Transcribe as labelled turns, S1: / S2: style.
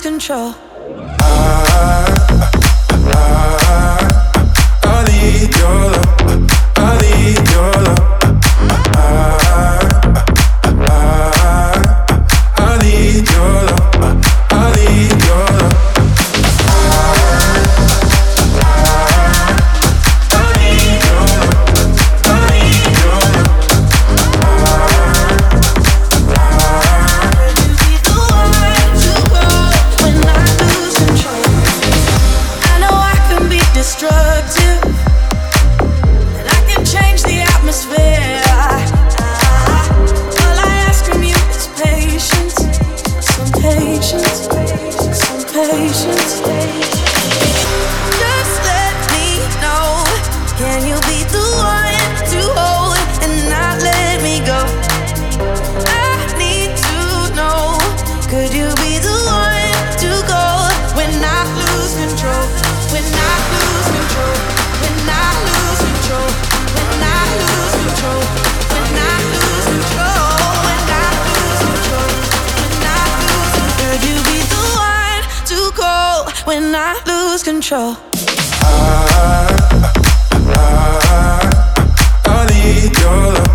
S1: control. patience, patience. Just let me know. Can you be the one to hold and not let me go? I need to know. Could you? lose control. I, I, I, need your
S2: love.